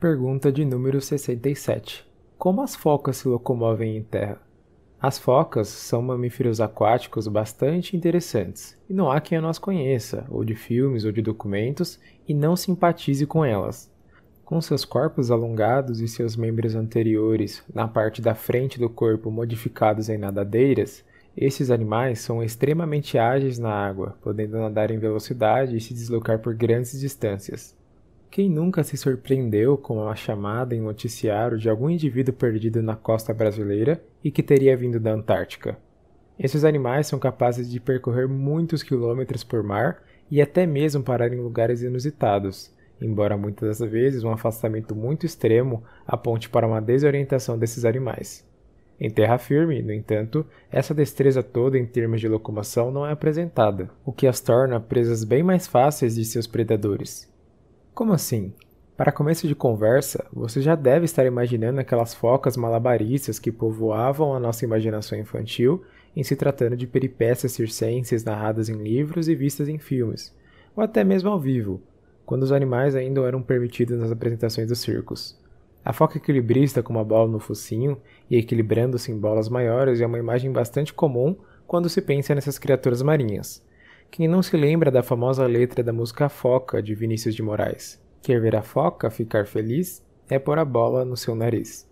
Pergunta de número 67. Como as focas se locomovem em terra? As focas são mamíferos aquáticos bastante interessantes, e não há quem a nós conheça, ou de filmes ou de documentos, e não simpatize com elas. Com seus corpos alongados e seus membros anteriores na parte da frente do corpo modificados em nadadeiras, esses animais são extremamente ágeis na água, podendo nadar em velocidade e se deslocar por grandes distâncias. Quem nunca se surpreendeu com a chamada em noticiário de algum indivíduo perdido na costa brasileira e que teria vindo da Antártica? Esses animais são capazes de percorrer muitos quilômetros por mar e até mesmo parar em lugares inusitados, embora muitas das vezes um afastamento muito extremo aponte para uma desorientação desses animais. Em terra firme, no entanto, essa destreza toda em termos de locomoção não é apresentada, o que as torna presas bem mais fáceis de seus predadores. Como assim? Para começo de conversa, você já deve estar imaginando aquelas focas malabaristas que povoavam a nossa imaginação infantil em se tratando de peripécias circenses narradas em livros e vistas em filmes, ou até mesmo ao vivo, quando os animais ainda eram permitidos nas apresentações dos circos. A foca equilibrista com uma bola no focinho e equilibrando-se em bolas maiores é uma imagem bastante comum quando se pensa nessas criaturas marinhas. Quem não se lembra da famosa letra da música Foca de Vinícius de Moraes? Quer ver a foca ficar feliz? É pôr a bola no seu nariz.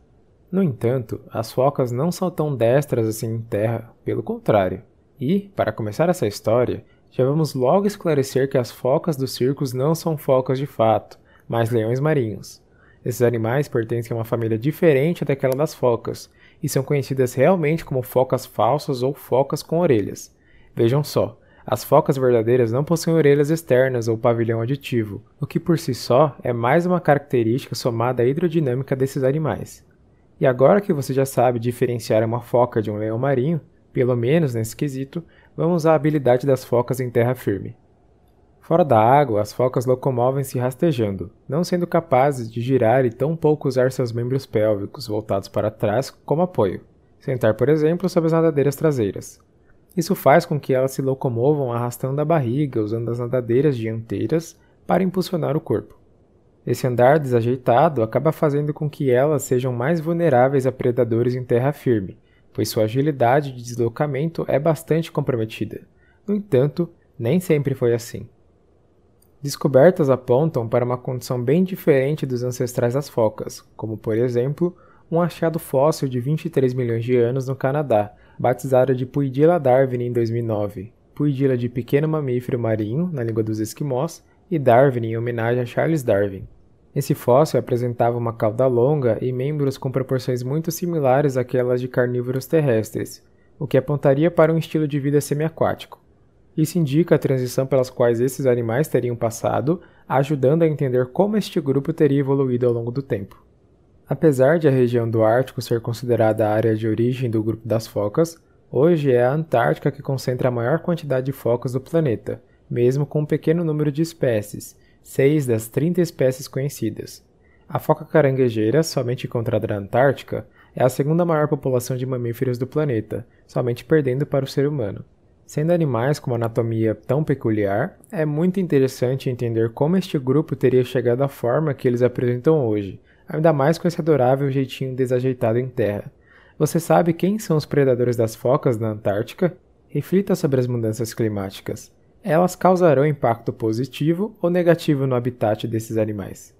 No entanto, as focas não são tão destras assim em terra, pelo contrário. E, para começar essa história, já vamos logo esclarecer que as focas dos circos não são focas de fato, mas leões marinhos. Esses animais pertencem a uma família diferente daquela das focas e são conhecidas realmente como focas falsas ou focas com orelhas. Vejam só, as focas verdadeiras não possuem orelhas externas ou pavilhão aditivo, o que por si só é mais uma característica somada à hidrodinâmica desses animais. E agora que você já sabe diferenciar uma foca de um leão marinho, pelo menos nesse quesito, vamos à habilidade das focas em terra firme. Fora da água, as focas locomovem-se rastejando, não sendo capazes de girar e tão pouco usar seus membros pélvicos voltados para trás como apoio. Sentar, por exemplo, sobre as nadadeiras traseiras. Isso faz com que elas se locomovam arrastando a barriga, usando as nadadeiras dianteiras para impulsionar o corpo. Esse andar desajeitado acaba fazendo com que elas sejam mais vulneráveis a predadores em terra firme, pois sua agilidade de deslocamento é bastante comprometida. No entanto, nem sempre foi assim. Descobertas apontam para uma condição bem diferente dos ancestrais das focas, como por exemplo, um achado fóssil de 23 milhões de anos no Canadá, batizada de Puidila darwin em 2009, Puidila de pequeno mamífero marinho, na língua dos esquimós, e Darwin em homenagem a Charles Darwin. Esse fóssil apresentava uma cauda longa e membros com proporções muito similares àquelas de carnívoros terrestres, o que apontaria para um estilo de vida semiaquático. Isso indica a transição pelas quais esses animais teriam passado, ajudando a entender como este grupo teria evoluído ao longo do tempo. Apesar de a região do Ártico ser considerada a área de origem do grupo das focas, hoje é a Antártica que concentra a maior quantidade de focas do planeta, mesmo com um pequeno número de espécies, seis das 30 espécies conhecidas. A foca caranguejeira, somente encontrada na Antártica, é a segunda maior população de mamíferos do planeta, somente perdendo para o ser humano. Sendo animais com uma anatomia tão peculiar, é muito interessante entender como este grupo teria chegado à forma que eles apresentam hoje, ainda mais com esse adorável jeitinho desajeitado em terra. Você sabe quem são os predadores das focas na Antártica? Reflita sobre as mudanças climáticas. Elas causarão impacto positivo ou negativo no habitat desses animais.